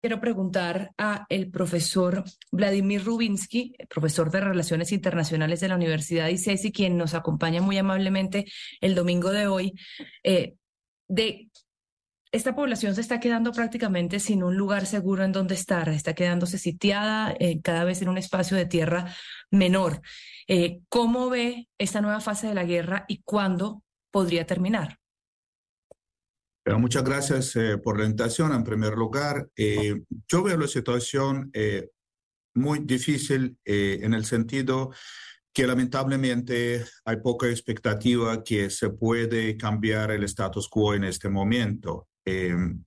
quiero preguntar a el profesor Vladimir Rubinsky, profesor de Relaciones Internacionales de la Universidad ICESI, quien nos acompaña muy amablemente el domingo de hoy, eh, de esta población se está quedando prácticamente sin un lugar seguro en donde estar, está quedándose sitiada eh, cada vez en un espacio de tierra menor. Eh, ¿Cómo ve esta nueva fase de la guerra y cuándo podría terminar? Muchas gracias eh, por la invitación. En primer lugar, eh, yo veo la situación eh, muy difícil en el sentido que lamentablemente hay poca expectativa que se puede cambiar el status quo en este momento.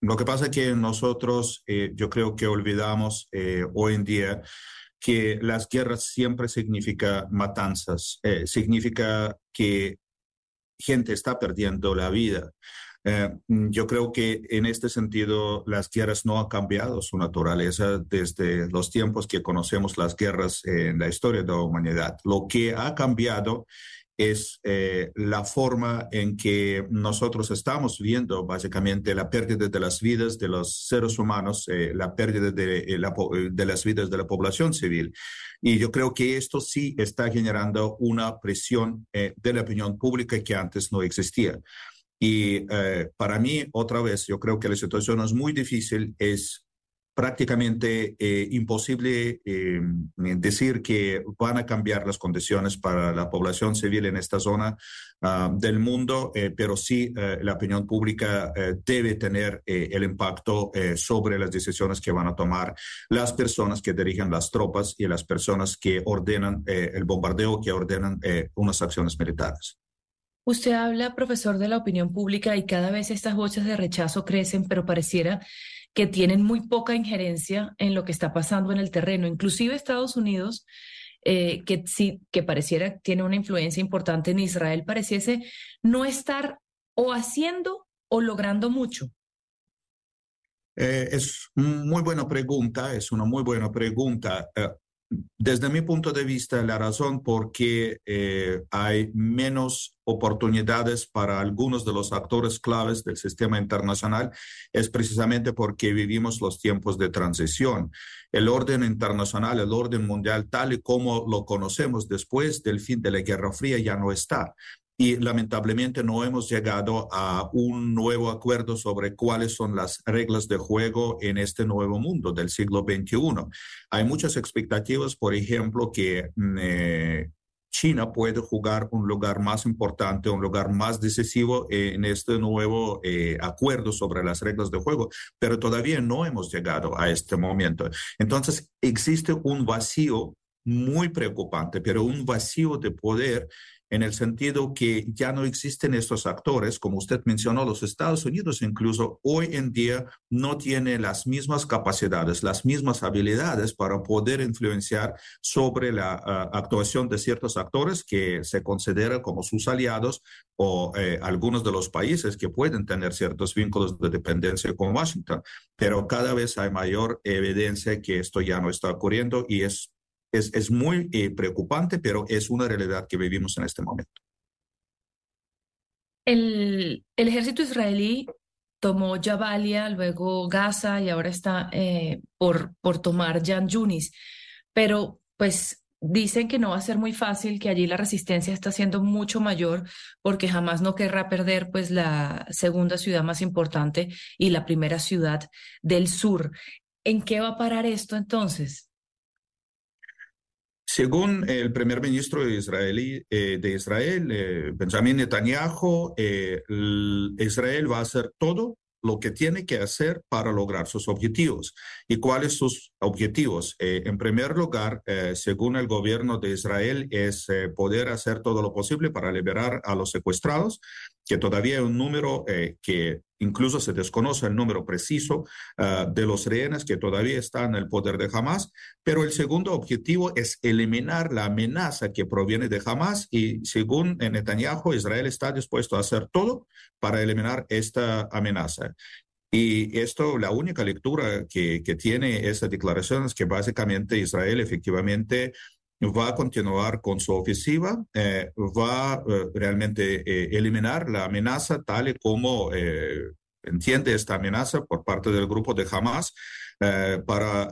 lo que pasa es que nosotros, yo creo que olvidamos hoy en día que las guerras siempre significa matanzas, significa que gente está perdiendo la vida. Eh, mm, yo creo que en este sentido las guerras no han cambiado su naturaleza desde los tiempos que conocemos las guerras en la historia de la humanidad. Lo que ha cambiado es eh, la forma en que nosotros estamos viendo básicamente la pérdida de las vidas de los seres humanos, eh, la pérdida de, de, las vidas de la población civil. Y yo creo que esto sí está generando una presión de la opinión pública que antes no existía. Y eh, para mí, otra vez, yo creo que la situación es muy difícil, es prácticamente eh, imposible eh, decir que van a cambiar las condiciones para la población civil en esta zona ah, del mundo, pero sí la opinión pública debe tener el impacto sobre las decisiones que van a tomar las personas que dirigen las tropas y las personas que ordenan el bombardeo, que ordenan unas acciones militares. Usted habla, profesor, de la opinión pública y cada vez estas voces de rechazo crecen, pero pareciera que tienen muy poca injerencia en lo que está pasando en el terreno. Inclusive Estados Unidos, eh, que sí, que pareciera tiene una influencia importante en Israel, pareciese no estar o haciendo o logrando mucho. Eh, es muy buena pregunta, es una muy buena pregunta. Eh, desde mi punto de vista, la razón por qué eh, hay menos oportunidades para algunos de los actores claves del sistema internacional es precisamente porque vivimos los tiempos de transición. El orden internacional, el orden mundial tal y como lo conocemos después del fin de la Guerra Fría ya no está y lamentablemente no hemos llegado a un nuevo acuerdo sobre cuáles son las reglas de juego en este nuevo mundo del siglo XXI. Hay muchas expectativas, por ejemplo, que mm, eh, China puede jugar un lugar más importante, un lugar más decisivo en este nuevo eh, acuerdo sobre las reglas de juego, pero todavía no hemos llegado a este momento. Entonces, existe un vacío muy preocupante, pero un vacío de poder en el sentido que ya no existen estos actores, como usted mencionó, los Estados Unidos incluso hoy en día no tiene las mismas capacidades, las mismas habilidades para poder influenciar sobre la ah, actuación de ciertos actores que se consideran como sus aliados o eh, algunos de los países que pueden tener ciertos vínculos de dependencia con Washington. Pero cada vez hay mayor evidencia que esto ya no está ocurriendo y es es, muy eh, preocupante, pero es una realidad que vivimos en este momento. El, ejército israelí tomó Jabalia, luego Gaza y ahora está eh, por, por tomar Jan Yunis. Pero pues dicen que no va a ser muy fácil, que allí la resistencia está siendo mucho mayor porque jamás no querrá perder pues la segunda ciudad más importante y la primera ciudad del sur. ¿En qué va a parar esto entonces? Según el primer ministro israelí, eh, de Israel, eh, Benjamin Netanyahu, eh, Israel va a hacer todo lo que tiene que hacer para lograr sus objetivos. ¿Y cuáles sus objetivos? en primer lugar, según el gobierno de Israel, es poder hacer todo lo posible para liberar a los secuestrados, que todavía hay un número que incluso se desconoce el número preciso ah, de los rehenes que todavía están en el poder de Hamas, pero el segundo objetivo es eliminar la amenaza que proviene de Hamas y según Netanyahu, Israel está dispuesto a hacer todo para eliminar esta amenaza. Y esto, la única lectura que, que tiene esa declaración es que básicamente Israel efectivamente va a continuar con su ofensiva, eh, va eh, realmente eh, eliminar la amenaza tal y como entiende esta amenaza por parte del grupo de Hamas para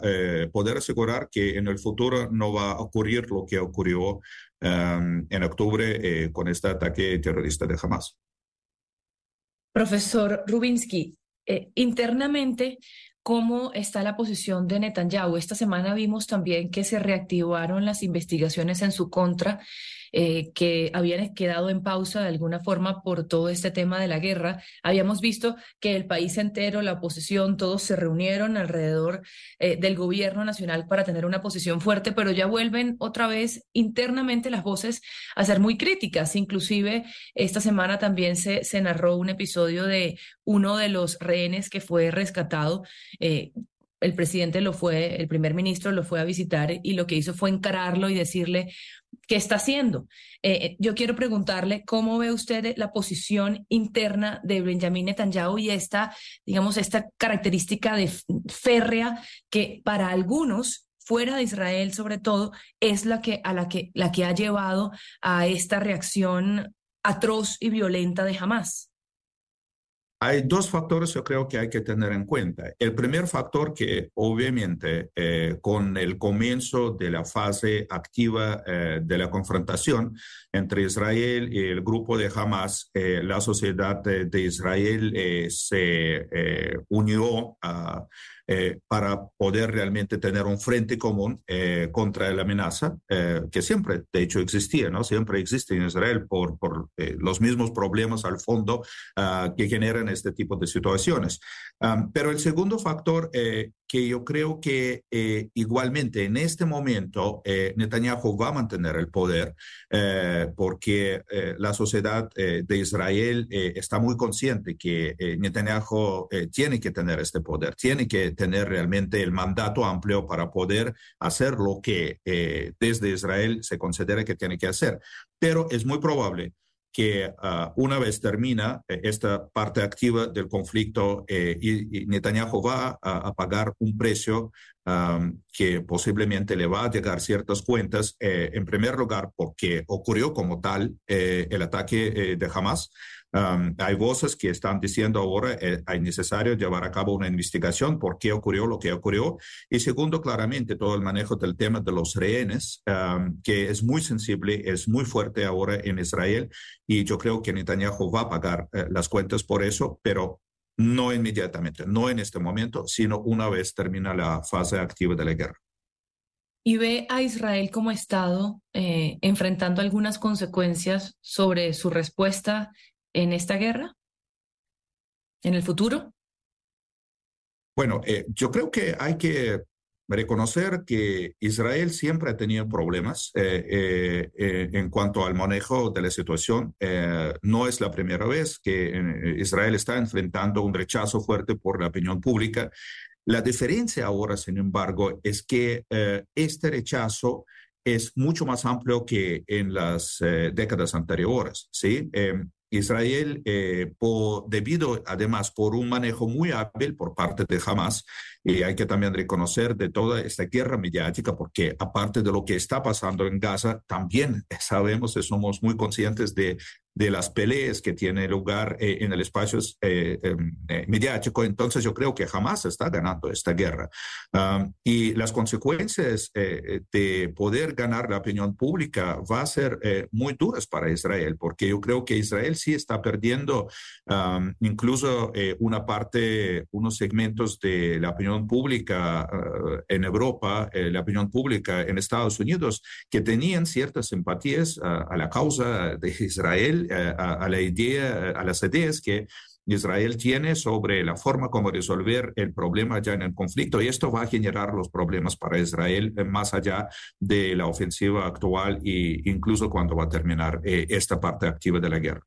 poder asegurar que en el futuro no va a ocurrir lo que ocurrió en octubre con este ataque terrorista de Hamas. Profesor Rubinsky, internamente cómo está la posición de Netanyahu. Esta semana vimos también que se reactivaron las investigaciones en su contra eh, que habían quedado en pausa de alguna forma por todo este tema de la guerra. Habíamos visto que el país entero, la oposición, todos se reunieron alrededor eh, del gobierno nacional para tener una posición fuerte, pero ya vuelven otra vez internamente las voces a ser muy críticas. Inclusive esta semana también se, se narró un episodio de uno de los rehenes que fue rescatado. Eh, el presidente lo fue, el primer ministro lo fue a visitar y lo que hizo fue encararlo y decirle qué está haciendo. Eh, yo quiero preguntarle cómo ve usted la posición interna de Benjamin Netanyahu y esta, digamos, esta característica de férrea que para algunos fuera de Israel sobre todo es la que a la que la que ha llevado a esta reacción atroz y violenta de Hamas. Hay dos factores yo creo que hay que tener en cuenta. El primer factor que obviamente eh, con el comienzo de la fase activa eh, de la confrontación entre Israel y el grupo de Hamas, eh, la sociedad de, de Israel se unió a eh, para poder realmente tener un frente común eh, contra la amenaza, eh, que siempre, de hecho, existía, ¿no? Siempre existe en Israel por, por los mismos problemas al fondo ah, que generan este tipo de situaciones. pero el segundo factor que yo creo que eh, igualmente en este momento eh, Netanyahu va a mantener el poder eh, porque la sociedad de Israel está muy consciente que Netanyahu tiene que tener este poder, tiene que tener realmente el mandato amplio para poder hacer lo que desde Israel se considera que tiene que hacer. Pero es muy probable que ah, una vez termina eh, esta parte activa del conflicto eh, y, Netanyahu va a, pagar un precio que posiblemente le va a llegar ciertas cuentas, eh, en primer lugar porque ocurrió como tal el ataque de Hamas, hay voces que están diciendo ahora eh, es necesario llevar a cabo una investigación por qué ocurrió lo que ocurrió. Y segundo, claramente todo el manejo del tema de los rehenes, que es muy sensible, es muy fuerte ahora en Israel. Y yo creo que Netanyahu va a pagar eh, las cuentas por eso, pero no inmediatamente, no en este momento, sino una vez termina la fase activa de la guerra. ¿Y ve a Israel como Estado eh, enfrentando algunas consecuencias sobre su respuesta en esta guerra? ¿En el futuro? Bueno, eh, yo creo que hay que reconocer que Israel siempre ha tenido problemas eh, eh, en cuanto al manejo de la situación. no es la primera vez que Israel está enfrentando un rechazo fuerte por la opinión pública. La diferencia ahora, sin embargo, es que este rechazo es mucho más amplio que en las décadas anteriores. ¿sí? Em, Israel, eh, debido además por un manejo muy hábil por parte de Hamas, y hay que también reconocer de toda esta guerra mediática, porque aparte de lo que está pasando en Gaza, también sabemos y somos muy conscientes de de las peleas que tiene lugar eh, en el espacio eh, em, eh, mediático. Entonces yo creo que jamás está ganando esta guerra. y las consecuencias de poder ganar la opinión pública va a ser muy duras para Israel, porque yo creo que Israel sí está perdiendo incluso una parte, unos segmentos de la opinión pública en Europa, la opinión pública en Estados Unidos, que tenían ciertas simpatías a la causa de Israel eh, a, la idea, a las ideas que Israel tiene sobre la forma como resolver el problema ya en el conflicto y esto va a generar los problemas para Israel eh, más allá de la ofensiva actual e incluso cuando va a terminar eh, esta parte activa de la guerra.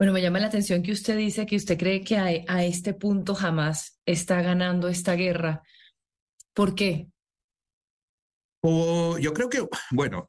Bueno, me llama la atención que usted dice que usted cree que a, este punto jamás está ganando esta guerra. ¿Por qué? yo creo que, bueno,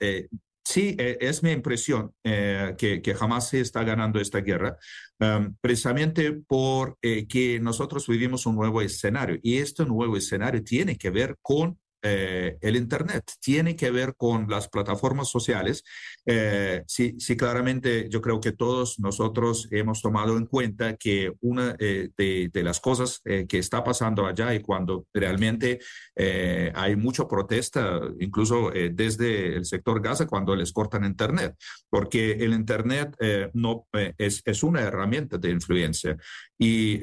Sí, e, es mi impresión eh, que, que, jamás se está ganando esta guerra, um, precisamente porque eh, nosotros vivimos un nuevo escenario y este nuevo escenario tiene que ver con eh, el Internet, tiene que ver con las plataformas sociales. Eh, sí, sí, claramente yo creo que todos nosotros hemos tomado en cuenta que una eh, de, de, las cosas que está pasando allá y cuando realmente hay mucha protesta, incluso desde el sector Gaza, cuando les cortan Internet, porque el Internet no, es, es una herramienta de influencia y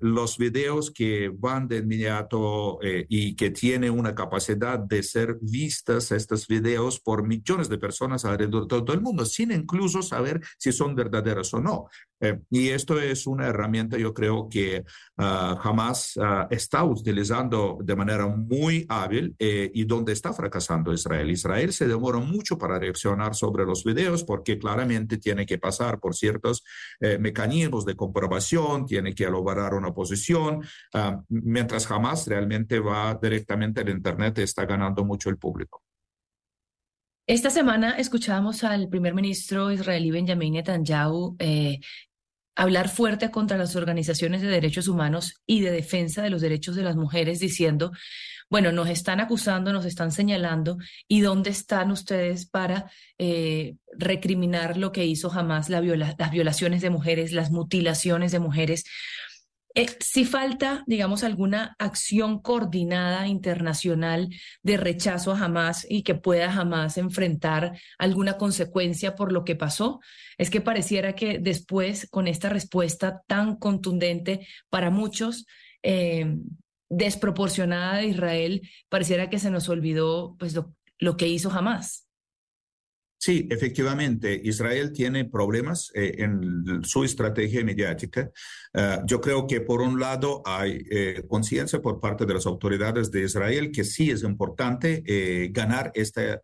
los videos que van de inmediato y que tienen una capacidad de ser vistas estos videos por millones de personas alrededor de todo el mundo, sin incluso saber si son verdaderos o no. Eh, y esto es una herramienta, yo creo que uh, jamás uh, está utilizando de manera muy hábil eh, y donde está fracasando Israel. Israel se demora mucho para reaccionar sobre los videos porque claramente tiene que pasar por ciertos eh, mecanismos de comprobación, tiene que elaborar una posición, uh, mientras jamás realmente va directamente al Internet está ganando mucho el público. Esta semana escuchábamos al primer ministro israelí Benjamin Netanyahu eh, hablar fuerte contra las organizaciones de derechos humanos y de defensa de los derechos de las mujeres, diciendo, bueno, nos están acusando, nos están señalando, ¿y dónde están ustedes para eh, recriminar lo que hizo jamás las violaciones de mujeres, las mutilaciones de mujeres? Eh, si falta, digamos, alguna acción coordinada internacional de rechazo a Hamas y que pueda jamás enfrentar alguna consecuencia por lo que pasó, es que pareciera que después, con esta respuesta tan contundente para muchos, eh, desproporcionada de Israel, pareciera que se nos olvidó pues, lo, lo que hizo Hamas. Sí, efectivamente, Israel tiene problemas eh, en su estrategia mediática. Uh, yo creo que por un lado hay eh, conciencia por parte de las autoridades de Israel que sí es importante eh, ganar esta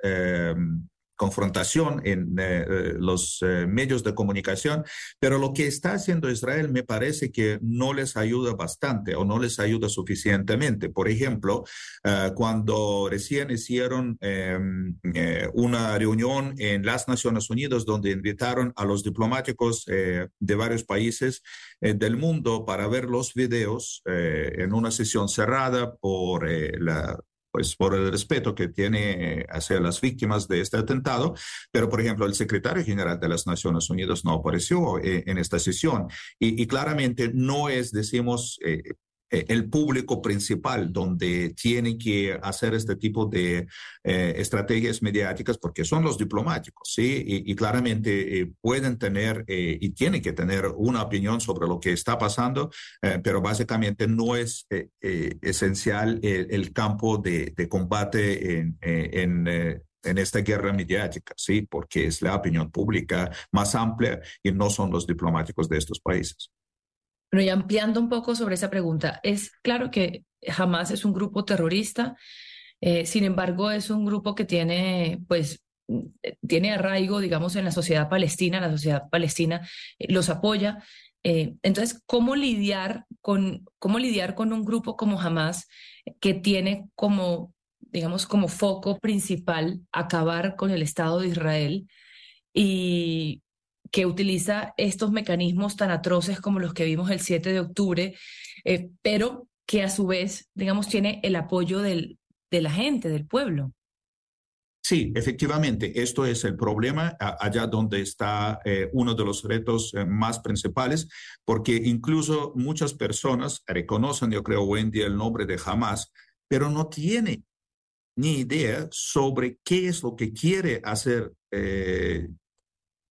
confrontación en eh, eh, los eh, medios de comunicación, pero lo que está haciendo Israel me parece que no les ayuda bastante o no les ayuda suficientemente. Por ejemplo, cuando recién hicieron em, una reunión en las Naciones Unidas donde invitaron a los diplomáticos de varios países del mundo para ver los videos en una sesión cerrada por la pues por el respeto que tiene hacia las víctimas de este atentado, pero por ejemplo el secretario general de las Naciones Unidas no apareció eh, en esta sesión. Y, y, claramente no es, decimos, eh, eh, el público principal donde tiene que hacer este tipo de eh, estrategias mediáticas porque son los diplomáticos, ¿sí? Y, claramente eh, pueden tener eh, y tienen que tener una opinión sobre lo que está pasando, eh, pero básicamente no es eh, esencial el, campo de, de combate en, en en esta guerra mediática, ¿sí? Porque es la opinión pública más amplia y no son los diplomáticos de estos países. Y ampliando un poco sobre esa pregunta, es claro que Hamas es un grupo terrorista, eh, sin embargo, es un grupo que tiene, pues, tiene arraigo, digamos, en la sociedad palestina, la sociedad palestina eh, los apoya. Eh, entonces, ¿cómo lidiar con, cómo lidiar con un grupo como Hamas que tiene como, digamos, como foco principal acabar con el Estado de Israel y, que utiliza estos mecanismos tan atroces como los que vimos el 7 de octubre, eh, pero que a su vez, digamos, tiene el apoyo del, de la gente, del pueblo. Sí, efectivamente, esto es el problema allá donde está eh, uno de los retos eh, más principales, porque incluso muchas personas reconocen, yo creo, hoy el nombre de Hamas, pero no tiene ni idea sobre qué es lo que quiere hacer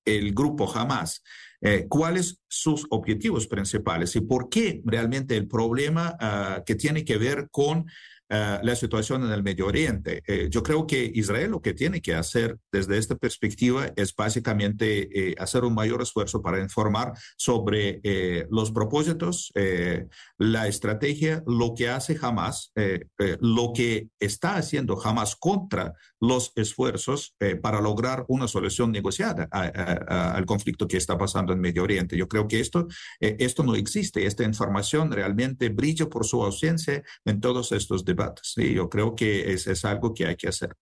el grupo Hamas, eh, cuáles sus objetivos principales y por qué realmente el problema uh, que tiene que ver con uh, la situación en el Medio Oriente. Eh, yo creo que Israel lo que tiene que hacer desde esta perspectiva es básicamente eh, hacer un mayor esfuerzo para informar sobre eh, los propósitos, la estrategia, lo que hace Hamas, lo que está haciendo Hamas contra los esfuerzos para lograr una solución negociada a, a, al conflicto que está pasando en Medio Oriente. Yo creo que esto, esto no existe. Esta información realmente brilla por su ausencia en todos estos debates debates. Sí, yo creo que es, es algo que hay que hacer.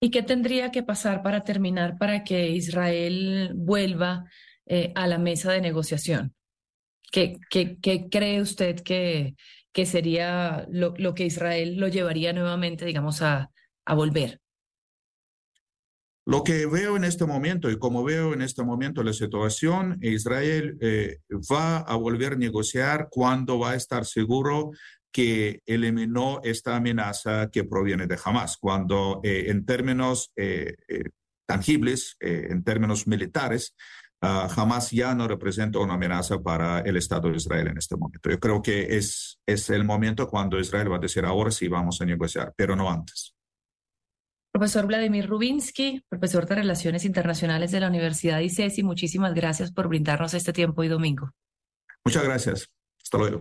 ¿Y qué tendría que pasar para terminar para que Israel vuelva eh, a la mesa de negociación? ¿Qué, qué, qué cree usted que, que sería lo, lo que Israel lo llevaría nuevamente, digamos, a, a volver. Lo que veo en este momento y como veo en este momento la situación, Israel eh, va a volver a negociar cuando va a estar seguro que eliminó esta amenaza que proviene de Hamas, cuando eh, en términos eh, tangibles, en términos militares, uh, Hamas ya no representa una amenaza para el Estado de Israel en este momento. Yo creo que es, es el momento cuando Israel va a decir ahora sí vamos a negociar, pero no antes. Profesor Vladimir Rubinsky, profesor de Relaciones Internacionales de la Universidad ICESI, muchísimas gracias por brindarnos este tiempo y domingo. Muchas gracias. Hasta luego.